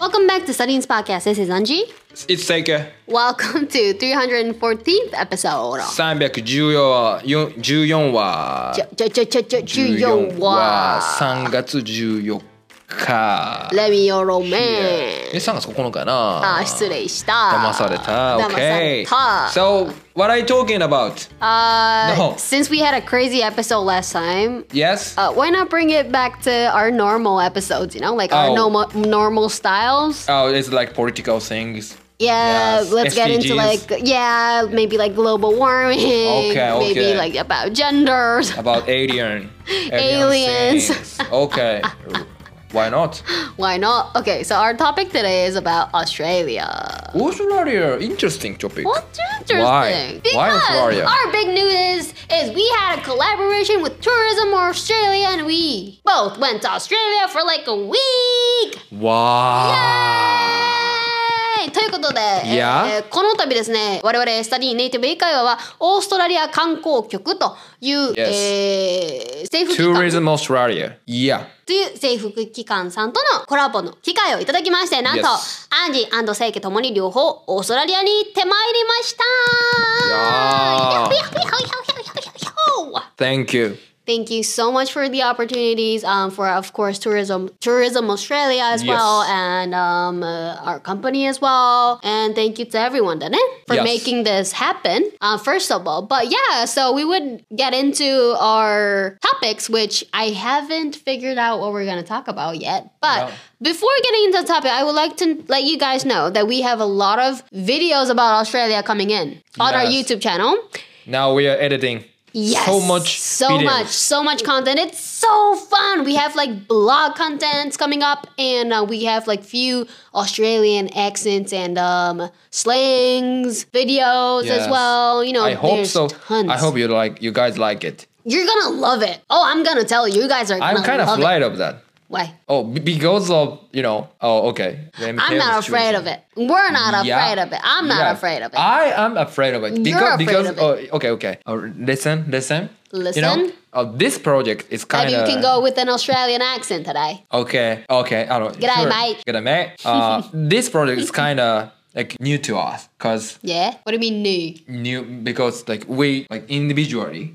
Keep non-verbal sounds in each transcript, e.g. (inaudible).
Welcome back to StudyIn's podcast. This is Anji. It's Seike. Welcome to 314th episode. 314話。14話。14話。3月14日レミオロメえン。 3月9日やなあ、失礼した。騙された騙され OK た。 So what are you talking about? Uh, No. Since we had a crazy episode last time, Yes? uh, why not bring it back to our normal episodes, you know, like our Oh. normal, normal styles? Oh it's like political things Yeah, Yes, let's get into SDGs. like, yeah, maybe like global warming. Okay, Maybe okay. like about genders. about alien (laughs) Aliens. things. Okay (laughs) Why not? Why not? Okay, so our topic today is about Australia. Australia interesting topic What's interesting? Why? Because Why Australia? our big news is is we had a collaboration with Tourism Australia and we both went to Australia for like a week! Wow イエーイということで.えーこの度ですね、我々スタディネイティブ英会話はオーストラリア観光局という、Yes. えー政府機関 Tourism Australia Yeah という政府機関さんとのコラボの機会をいただきまして、なんと、Yes. アンジーセイケともに両方オーストラリアに行ってまいりました Thank you Thank you so much for the opportunities um, for, of course, tourism, tourism Australia as Yes. well, and um, uh, our company as well. And thank you to everyone, then, for Yes. making this happen. Uh, first of all, but yeah, so we would get into our topics, which I haven't figured out what we're going to talk about yet. But before getting into the topic, I would like to let you guys know that we have a lot of videos about Australia coming in on our YouTube channel. Now we are editing Yes. so much So videos. much. So much content. It's so fun. We have like blog contents coming up and uh, we have like few Australian accents and um slangs videos as well. You know, I hope so. tons. I hope you like you guys like it. You're gonna love it. Oh, I'm gonna tell you. You guys are I'm kind of afraid of that. Why? Oh, because of you know. Oh, okay. I'm not afraid situation. of it. We're not Yeah. afraid of it. I'm not Yeah. afraid of it. I am afraid of it You're because afraid because of it. oh okay okay. Oh, listen listen. Listen. You know, oh, this project is kind of. Maybe you can go with an Australian accent today. Okay, okay. I don't. G'day, mate. G'day, mate. Uh, (laughs) this project is kind of like new to us because Yeah? What do you mean new? new because like we like individually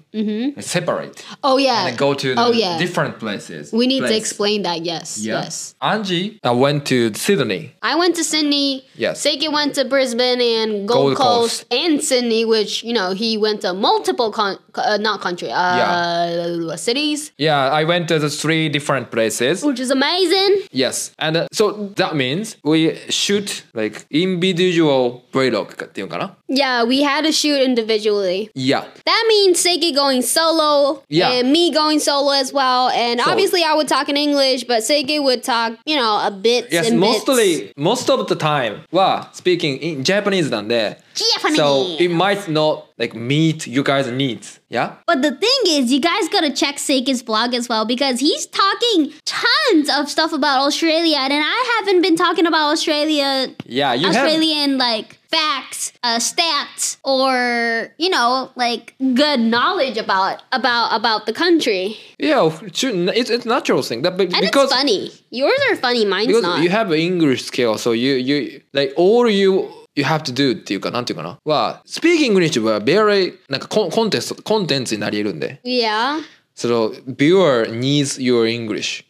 separate Oh yeah. and go to the oh yeah. different places. We need to explain that. Yes. Yeah. Yes. Angie i went to Sydney. I went to Sydney. Yes. Seiki went to Brisbane and Gold, Gold Coast. Coast. and Sydney, which you know he went to multiple con- uh, not country uh cities, Yeah, I went to the three different places. which is amazing. Yes, and uh, so that means we shoot like individual vlog っていうのかな Yeah, we had to shoot individually. Yeah. That means Seiki going solo Yeah. and me going solo as well. And So- obviously, I would talk in English, but Seiki would talk, you know, a bit. Yes, and bits. mostly most of the time は speaking in Japanese なんで Japanese. So it might not like meet you guys' needs. Yeah? But the thing is, you guys gotta check Seika's blog as well because he's talking tons of stuff about Australia, and I haven't been talking about Australia, Yeah, you have Australian like facts, uh, stats, or you know, like good knowledge about about about the country. Yeah, it's it's natural thing. That but And because it's funny. Yours are funny, mine's because not. you have an English skill, so you you like all you you have to do っていうかなんていうかなは speak English は very なんかコンコンテンツコンテンツになり得るんで yeah. so viewer needs your English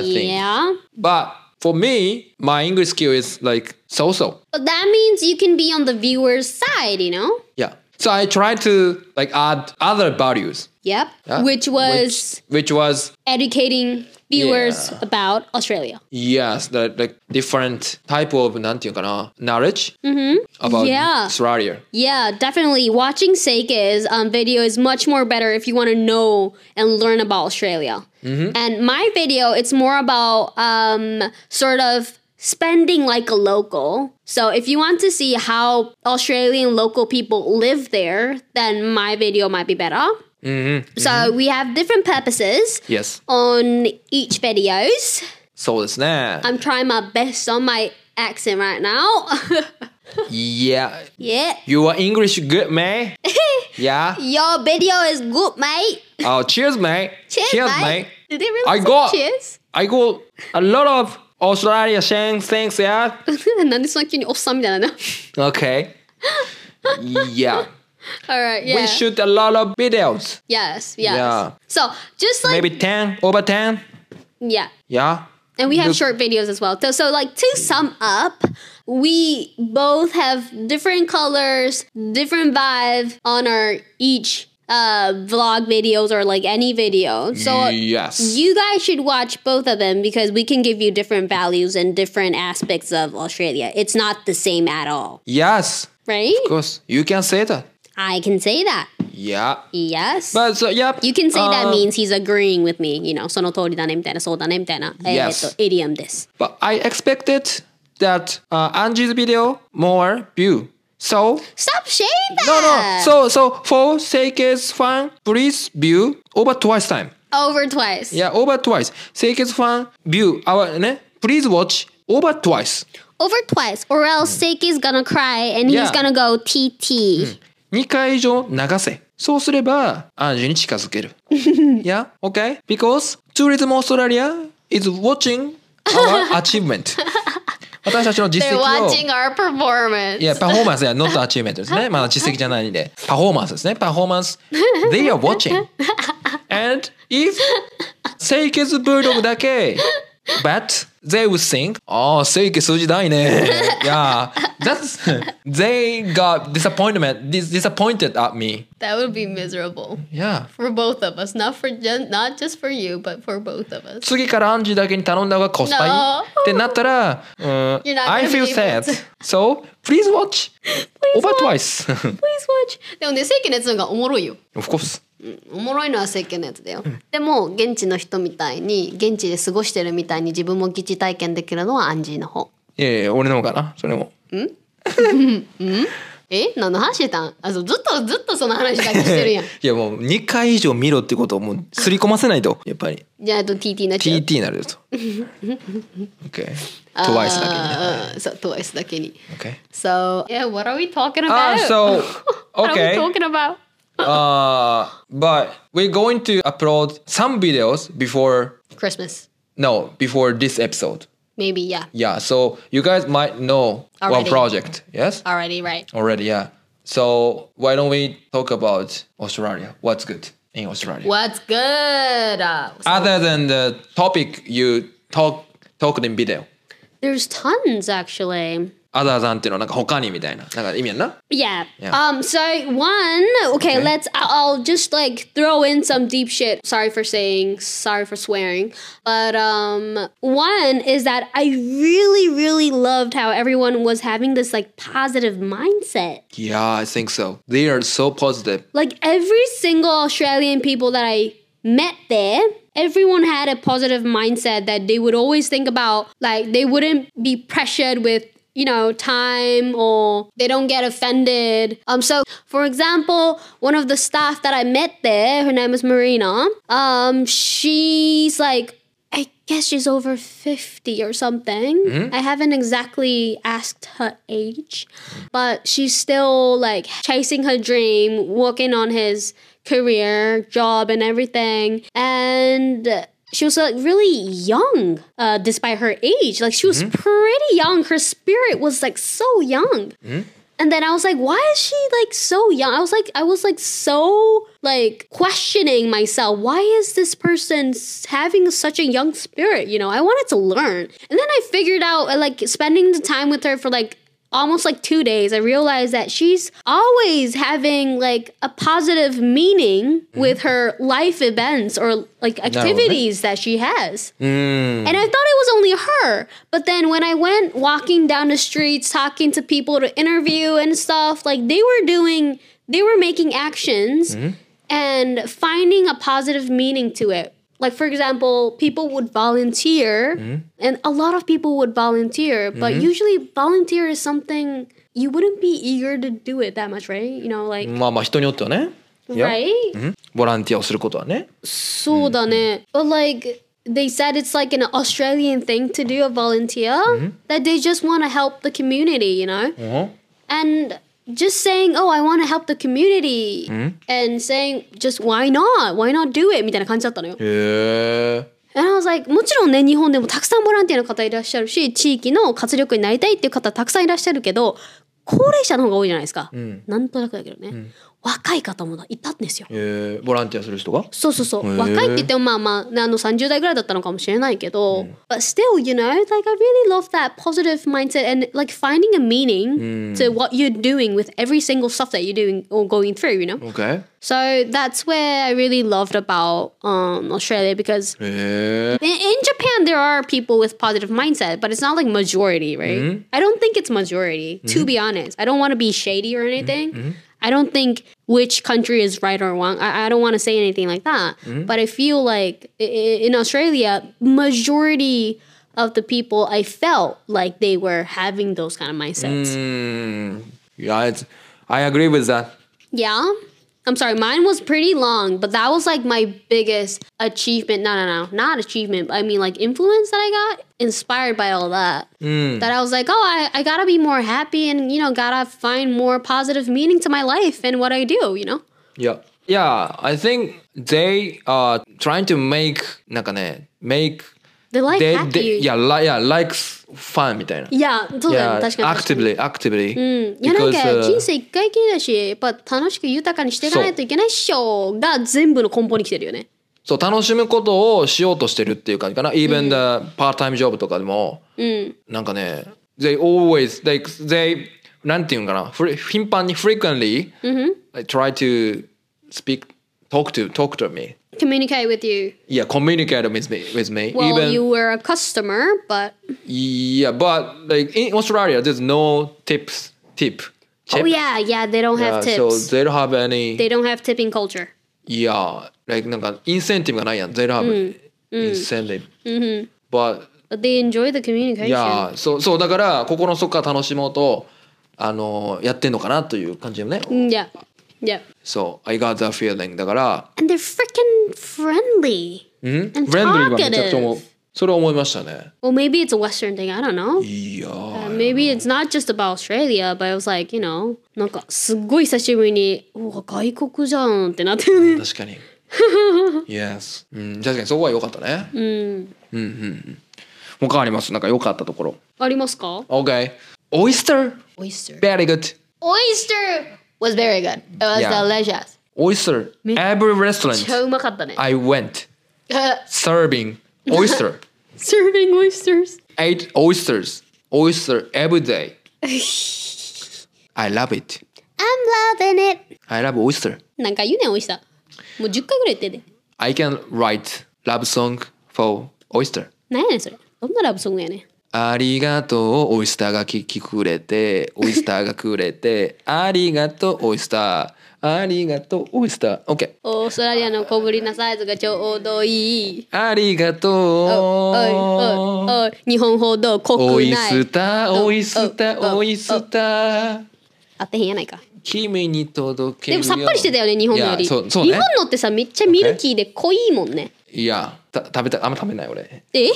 think. Yeah. but for me my English skill is like so so But that means you can be on the viewer's side, you know? yeah so I try to like add other values Yep. yeah, Which was which, which was educating viewers Yeah. about Australia. yes the like different type of なんていうかな knowledge about Mm-hmm. Yeah. Australia Yeah, definitely. Watching Seika's um, video is much more better if you want to know and learn about Australia. And my video, it's more about um, sort of spending like a local. So if you want to see how Australian local people live there, then my video might be better. Mm-hmm. So mm-hmm. we have different purposes. Yes. On each videos. So it's that. I'm trying my best on my accent right now. (laughs) yeah. Yeah. You are English good, mate. (laughs) yeah. Your video is good, mate. Oh, cheers, mate. Cheers, cheers mate. mate. Did they really I got, cheers? I got a lot of Australia, Shane, thanks, yeah. なんでそんな急におっさんみたいなの (laughs) Okay. yeah. (laughs) Alright, yeah. We shoot a lot of videos. Yes, yes. Yeah. So just like Maybe 10, over 10. yeah. Yeah. And we have Look- short videos as well. So, so like to sum up, we both have different colors, different vibe on our each uh vlog videos or like any video. So yes. you guys should watch both of them because we can give you different values and different aspects of Australia. It's not the same at all, yes. right? Of course. You can say that. I can say that. Yeah. Yes. But so, yeah. you can say that uh, means he's agreeing with me, you know, その通りだねみたいな、そうだねみたいな、えー Yes. っと、イディアムです。 But I expected that uh, Angie's video more view. So Stop saying that! no no. So so for Seike's fan, please view over twice time. Over twice. Yeah, over twice. Seike's fan view our ne. Please watch over twice. Over twice. Or else Seiki's gonna cry and he's Yeah. gonna go TT. 2回以上流せ。そうすれば、アンジュに近づける。yeah? (laughs) Okay? Because Tourism Australia is watching our (laughs) achievement. 私たちの実 They're 績を。watching our performance. いや、パフォーマンスや、not achievement ですね。まだ実績じゃないんで。パフォーマンスですね。パフォーマンス。They are watching. And if Seike's Bulldog だけ、but they would think, ああ、セイケ数字ないね。(laughs) yeah, that's, they got disappointment, dis- disappointed at me. That would be miserable. Yeah. For both of us. Not for just, not just for you, but for both of us. 次からアンジーだけに頼んだ方がコスパいい No. ってなったら、うん You're not I gonna feel be able sad. to. So, please watch (laughs) over twice. (laughs) Please watch. でもね、セイキのやつの方がおもろいよ。 of course. おもろいのは政権のやつだよ、でも現地の人みたいに現地で過ごしてるみたいに自分も疑似体験できるのはアンジーの方。いやいや、俺の方かな、それも。え？何の話してたん？あそうずっとずっとその話だけしてるやん。(laughs) いやもう2回以上見ろってことをもうすり込ませないとやっぱり。じゃああと TT になっちゃう。TT になると。(laughs) OK TWICE だけにね。そう TWICE だけに。OK So yeah what are we talking Ah, about? so (laughs) what are we okay. talking about? Uh, but we're going to upload some videos before Christmas. no before this episode. Maybe yeah. Yeah so you guys might know Already. what project yes? Already right. Already yeah. So why don't we talk about Australia? What's good in Australia? What's good? Uh, other than the topic you talk talked in video. There's tons actually other than っていうのはなんか他にみたいななんか意味やんな Yeah. Yeah. Um. So one. Okay, Okay. Let's. I'll I'll just like throw in some deep shit. Sorry for saying. Sorry for swearing. But um, one is that I really, really loved how everyone was having this like positive mindset. Yeah, I think so. They are so positive. Like every single Australian people that I met there. Everyone had a positive mindset that they would always think about, like, they wouldn't be pressured with you know, time or they don't get offended. Um, so for example, one of the staff that I met there, her name is Marina. Um, she's like, I guess she's over 50 or something. I haven't exactly asked her age, but she's still like chasing her dream, working on his career, job, and everything. And she was like really young uh, despite her age. Like she was pretty young. Her spirit was like so young. And then i was like why is she like so young? I was like i was like so like questioning myself. Why is this person having such a young spirit? You know i wanted to learn. And then i figured out uh, like spending the time with her for like almost like two days, I realized that she's always having like a positive meaning mm-hmm. with her life events or like activities that she has. Mm. And I thought it was only her. But then when I went walking down the streets, talking to people to interview and stuff, like they were doing, they were making actions mm-hmm. and finding a positive meaning to it Like, for example, people would volunteer, and a lot of people would volunteer, but usually volunteer is something you wouldn't be eager to do it that much, right? You know, like, まあまあ人によってはね。Yeah. right? うんボランティアをすることはね。そうだね. But like they said it's like an Australian thing to do a volunteer that they just want to help the community, you know? うん。 And just saying, "Oh, I want to help the community." And saying just why not? Why not do it? みたいな感じだったのよ。へえ。And I was like もちろんね日本でもたくさんボランティアの方いらっしゃるし地域の活力になりたいっていう方たくさんいらっしゃるけど高齢者の方が多いじゃないですか、なんとなくだけどね、若い方もいたんですよえー、ボランティアする人がそうそうそうへー若いって言ってもまあまあねあの30代ぐらいだったのかもしれないけど、but still you know like I really love that positive mindset and like finding a meaning to what you're doing with every single stuff that you're doing or going through you know OK? so that's where I really loved about um, Australia because へえ in, in Japan there are people with positive mindset but it's not like majority right I don't think it's majority to be honest I don't want to be shady or anything I don't think which country is right or wrong I, I don't want to say anything like that but I feel like in Australia majority of the people I felt like they were having those kind of mindsets Mm, yeah, it's, I agree with that. Yeah. I'm sorry, mine was pretty long, but that was like my biggest achievement. No, no, no, not achievement. I mean, like influence that I got, inspired by all that. That I was like, oh, I, I gotta be more happy and, you know, gotta find more positive meaning to my life and what I do, you know? Yeah. Yeah, I think they are trying to make なんかね make The life they, happy. they yeah, yeah, likes fun みたいな。いや、そうだよ確かに actively, actively. いやなんか uh, 人生一回きりだし、やっぱ楽しく豊かにしていかないといけないっしょが全部の根本に来てるよね。そう楽しむことをしようとしてるっていう感じかな。Even the part-time job とかでも、なんかね、they always like they なんていうんかな、頻繁に frequently、like, try to speak talk to talk to me. Communicate with you. Yeah, communicate with me with me. Well, Even you were a customer, but yeah, but like in Australia, there's no tips tip. oh Tip. yeah, yeah, they don't Yeah, have tips. so they don't have any. they don't have tipping culture. yeah, like なんかインセンティブがないやん。They don't have incentive. But But they enjoy the communication. いやそうそうだから心の底から楽しもうとあのやってんのかなという感じよね。Mm, Yeah. Yeah. そう I got that feeling だから、And they're freaking friendly. うん、フ And レンドリーはめちゃくちゃ思う。それは思いましたね。Well, maybe it's a Western thing. I don't know. いやー Uh, maybe it's not just about Australia, but I was like, you know, なんかすっごい久しぶりに、うわ、外国じゃんってなってるね。確かに。yes、うん、確かにそこは良かったね。うん。うんうんうん。他ありますなんか良かったところ。ありますか OK。Oyster ?Oyster. very good. Oyster was very good. It was Yeah. delicious. Oyster every restaurant 超うまかったね。 I went serving (laughs) oyster. Serving oysters. ate oysters, oyster every day. (laughs) I love it. I'm loving it. I love oyster. なんか言うねん、オイスター。もう10回ぐらい言ってんで。 I can write love song for oyster. なんやねんそれ。どんなラブソングやねん。 ありがとう、オイスターが聞きくれて、オイスターがくれて、ありがとう、オイスター。ありがとう、オイスター。OK。オーストラリアの小ぶりなサイズがちょうどいい。ありがとう。おいおいおい日本ほど濃くない。オイスター、オイスター、おオイスター。合ってへんやないか。君に届けでもさっぱりしてたよね、日本のより。そうそうね日本のってさ、めっちゃミルキーで濃いもんね。いや、た食べた、あんま食べない俺。え？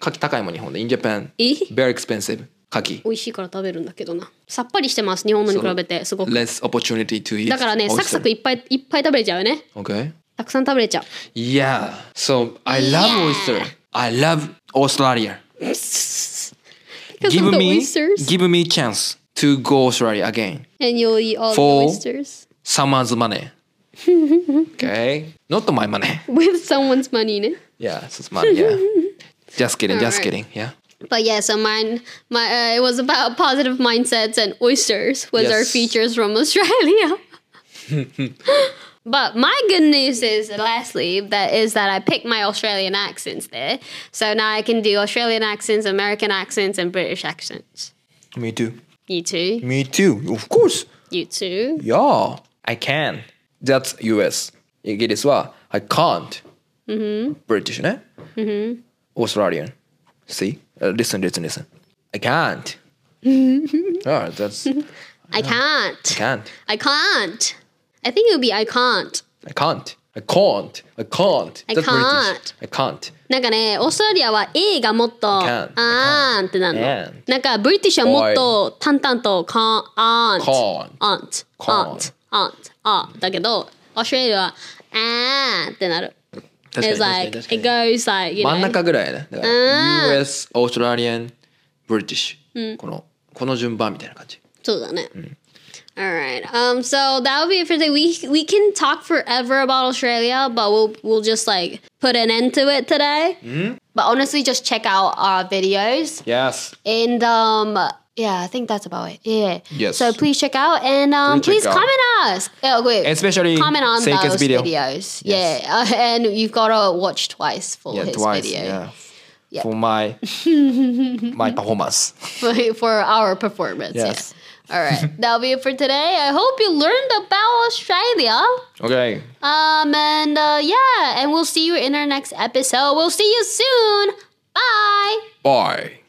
牡蠣高いもん、日本で。In Japan, え very expensive. 牡蠣。美味しいから食べるんだけどな。さっぱりしてます、日本のに比べて。すごく。Less opportunity to eat. だからね、サクサクいっぱいいっぱい食べれちゃうよね。Okay. たくさん食べれちゃう。Yeah. So I love oyster. I love Australia. Give me, give me chance to go Australia again. And you'll eat all the oysters. Someone's money. okay. Not my money. With someone's money, ne? Yeah, it's money. Yeah. just kidding. Just Alright. kidding. Yeah. But yeah, so mine, my uh, it was about positive mindsets and oysters was our Yes. features from Australia. (laughs) but my good news is, lastly, that is that I picked my Australian accents there, so now I can do Australian accents, American accents, and British accents. Me too. You too. Me too. Of course. You too. Yeah, I can. That's US. イギリスは I can't. British ね。 Australian. See? Uh, listen, listen, listen. I can't. oh, that's I can't. can't. I can't. I think it would be I can't. I can't. I can't. I can't. I can't. I can't. なんかね、オーストラリアは A がもっと.あーんってなるの。なんかブリティッシュはもっと淡々と can't, aren't, Can't. aren't, Can't. aren't, aren't, あだけど、オーストラリアはあーんってなる。確かに It's like 確か it に確かに goes like you 真ん know. 中ぐらいやねだから US オーストラリアンブリティッシュ、このこの順番みたいな感じ All right. Um. So that would be it for today. We we can talk forever about Australia, but we'll we'll just like put an end to it today. But honestly, just check out our videos Yes and um. yeah, I think that's about it. Yeah. Yes. So please check out and um, Please please check out. comment us. Oh, wait. Especially comment on Seika's those video. videos. Yes. Yeah, uh, (laughs) and you've got to watch twice for yeah his twice video yeah Yeah. for my (laughs) my performance for, for our performance. Yes. Yeah. All right, (laughs) that'll be it for today. I hope you learned about Australia. okay Um, and uh, yeah, and we'll see you in our next episode. We'll see you soon. Bye. bye